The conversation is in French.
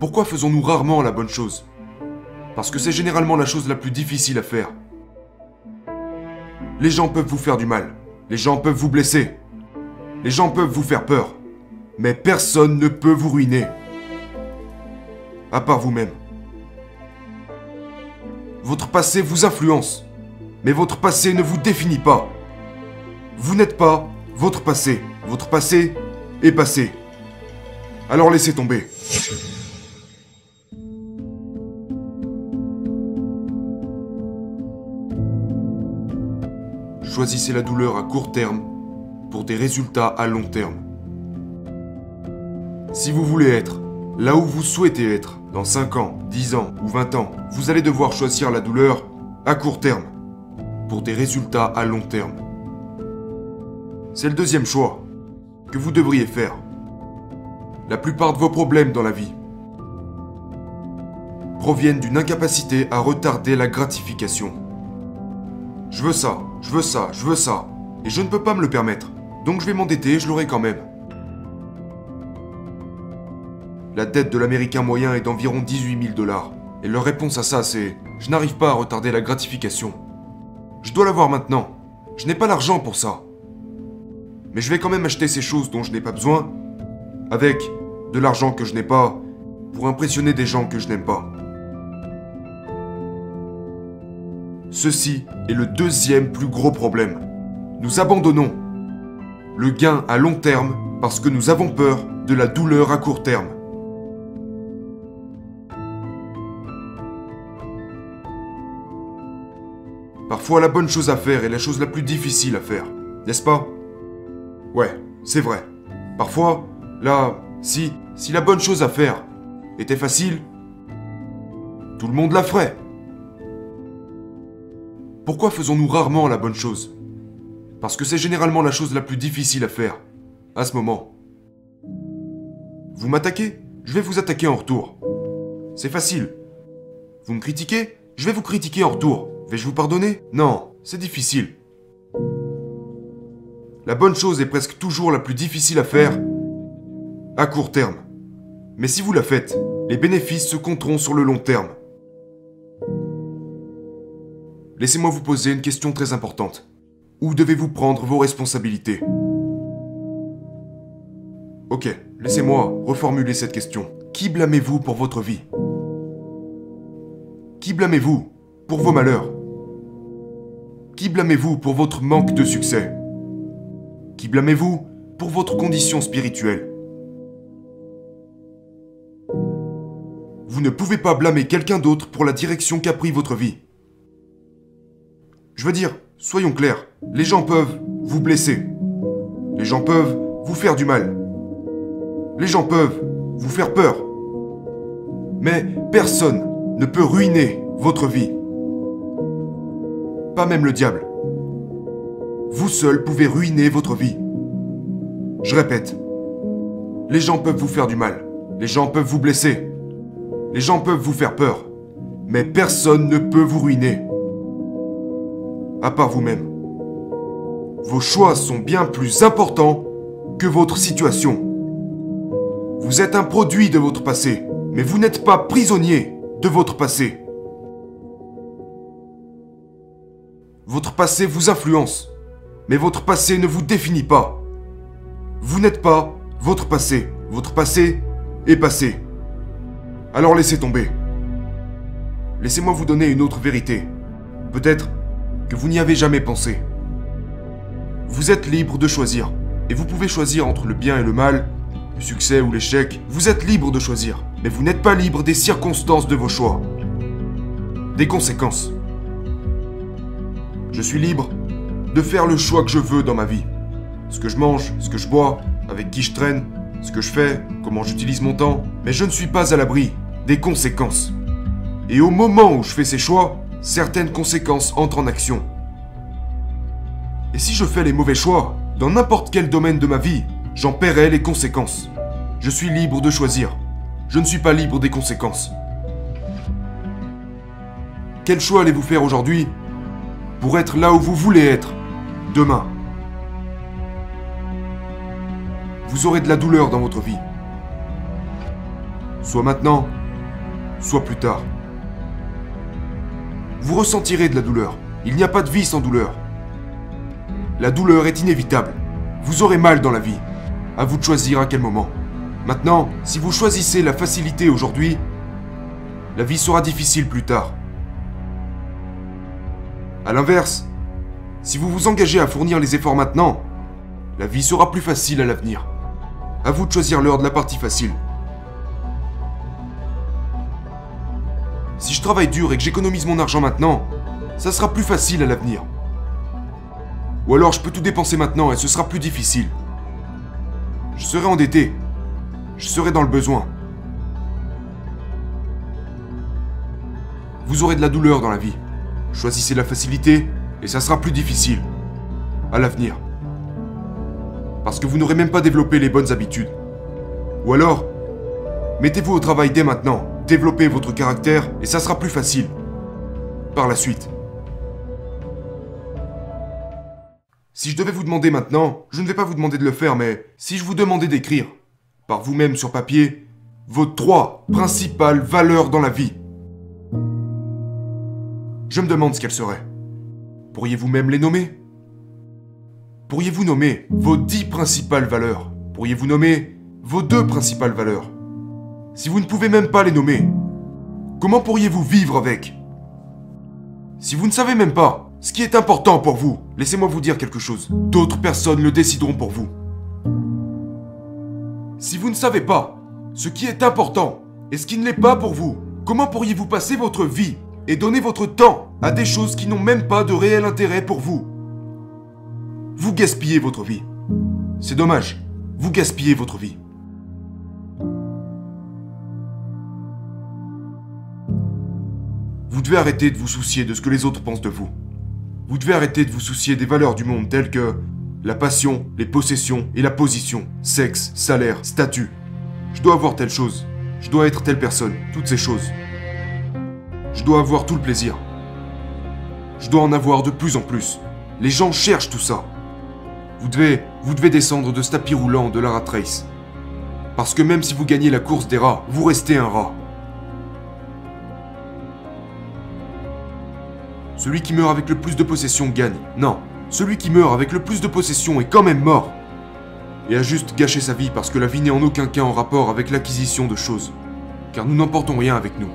Pourquoi faisons-nous rarement la bonne chose? Parce que c'est généralement la chose la plus difficile à faire. Les gens peuvent vous faire du mal. Les gens peuvent vous blesser. Les gens peuvent vous faire peur. Mais personne ne peut vous ruiner. À part vous-même. Votre passé vous influence. Mais votre passé ne vous définit pas. Vous n'êtes pas votre passé. Votre passé est passé. Alors laissez tomber. Choisissez la douleur à court terme pour des résultats à long terme. Si vous voulez être là où vous souhaitez être dans 5 ans, 10 ans ou 20 ans, vous allez devoir choisir la douleur à court terme pour des résultats à long terme. C'est le deuxième choix que vous devriez faire. La plupart de vos problèmes dans la vie proviennent d'une incapacité à retarder la gratification. Je veux ça, je veux ça, je veux ça, et je ne peux pas me le permettre. Donc je vais m'endetter et je l'aurai quand même. La dette de l'Américain moyen est d'environ 18 000 dollars. Et leur réponse à ça, c'est Je n'arrive pas à retarder la gratification. Je dois l'avoir maintenant. Je n'ai pas l'argent pour ça. Mais je vais quand même acheter ces choses dont je n'ai pas besoin, avec de l'argent que je n'ai pas, pour impressionner des gens que je n'aime pas. Ceci est le deuxième plus gros problème. Nous abandonnons le gain à long terme parce que nous avons peur de la douleur à court terme. Parfois la bonne chose à faire est la chose la plus difficile à faire, n'est-ce pas? Ouais, c'est vrai. Parfois, là, si, si la bonne chose à faire était facile, tout le monde la ferait. Pourquoi faisons-nous rarement la bonne chose? Parce que c'est généralement la chose la plus difficile à faire, à ce moment. Vous m'attaquez? Je vais vous attaquer en retour. C'est facile. Vous me critiquez? Je vais vous critiquer en retour. Vais-je vous pardonner? Non, c'est difficile. La bonne chose est presque toujours la plus difficile à faire à court terme. Mais si vous la faites, les bénéfices se compteront sur le long terme. Laissez-moi vous poser une question très importante. Où devez-vous prendre vos responsabilités? Ok, laissez-moi reformuler cette question. Qui blâmez-vous pour votre vie? Qui blâmez-vous pour vos malheurs? Qui blâmez-vous pour votre manque de succès? Qui blâmez-vous pour votre condition spirituelle? Vous ne pouvez pas blâmer quelqu'un d'autre pour la direction qu'a pris votre vie. Je veux dire, soyons clairs, les gens peuvent vous blesser. Les gens peuvent vous faire du mal. Les gens peuvent vous faire peur. Mais personne ne peut ruiner votre vie. Pas même le diable. Vous seul pouvez ruiner votre vie. Je répète, les gens peuvent vous faire du mal. Les gens peuvent vous blesser. Les gens peuvent vous faire peur. Mais personne ne peut vous ruiner. À part vous-même. Vos choix sont bien plus importants que votre situation. Vous êtes un produit de votre passé, mais vous n'êtes pas prisonnier de votre passé. Votre passé vous influence, mais votre passé ne vous définit pas. Vous n'êtes pas votre passé. Votre passé est passé. Alors laissez tomber. Laissez-moi vous donner une autre vérité. Peut-être que vous n'y avez jamais pensé. Vous êtes libre de choisir. Et vous pouvez choisir entre le bien et le mal, le succès ou l'échec. Vous êtes libre de choisir. Mais vous n'êtes pas libre des circonstances de vos choix. Des conséquences. Je suis libre de faire le choix que je veux dans ma vie. Ce que je mange, ce que je bois, avec qui je traîne, ce que je fais, comment j'utilise mon temps. Mais je ne suis pas à l'abri des conséquences. Et au moment où je fais ces choix, certaines conséquences entrent en action. Et si je fais les mauvais choix, dans n'importe quel domaine de ma vie, j'en paierai les conséquences. Je suis libre de choisir. Je ne suis pas libre des conséquences. Quel choix allez-vous faire aujourd'hui pour être là où vous voulez être demain? Vous aurez de la douleur dans votre vie. Soit maintenant, soit plus tard. Vous ressentirez de la douleur. Il n'y a pas de vie sans douleur. La douleur est inévitable. Vous aurez mal dans la vie. À vous de choisir à quel moment. Maintenant, si vous choisissez la facilité aujourd'hui, la vie sera difficile plus tard. A l'inverse, si vous vous engagez à fournir les efforts maintenant, la vie sera plus facile à l'avenir. À vous de choisir l'heure de la partie facile. Je travaille dur et que j'économise mon argent maintenant, ça sera plus facile à l'avenir. Ou alors je peux tout dépenser maintenant et ce sera plus difficile. Je serai endetté. Je serai dans le besoin. Vous aurez de la douleur dans la vie. Choisissez la facilité et ça sera plus difficile. À l'avenir. Parce que vous n'aurez même pas développé les bonnes habitudes. Ou alors, mettez-vous au travail dès maintenant, développez votre caractère et ça sera plus facile. Par la suite. Si je devais vous demander maintenant, je ne vais pas vous demander de le faire, mais si je vous demandais d'écrire, par vous-même sur papier, vos trois principales valeurs dans la vie, je me demande ce qu'elles seraient. Pourriez-vous même les nommer? Pourriez-vous nommer vos dix principales valeurs? Pourriez-vous nommer vos deux principales valeurs? Si vous ne pouvez même pas les nommer, comment pourriez-vous vivre avec? Si vous ne savez même pas ce qui est important pour vous, laissez-moi vous dire quelque chose. D'autres personnes le décideront pour vous. Si vous ne savez pas ce qui est important et ce qui ne l'est pas pour vous, comment pourriez-vous passer votre vie et donner votre temps à des choses qui n'ont même pas de réel intérêt pour vous? Vous gaspillez votre vie. C'est dommage. Vous gaspillez votre vie. Vous devez arrêter de vous soucier de ce que les autres pensent de vous. Vous devez arrêter de vous soucier des valeurs du monde telles que la passion, les possessions et la position, sexe, salaire, statut. Je dois avoir telle chose. Je dois être telle personne. Toutes ces choses. Je dois avoir tout le plaisir. Je dois en avoir de plus en plus. Les gens cherchent tout ça. Vous devez, descendre de ce tapis roulant de la rat. Parce que même si vous gagnez la course des rats, vous restez un rat. Celui qui meurt avec le plus de possessions gagne. Non, celui qui meurt avec le plus de possessions est quand même mort. Et a juste gâché sa vie parce que la vie n'est en aucun cas en rapport avec l'acquisition de choses. Car nous n'emportons rien avec nous.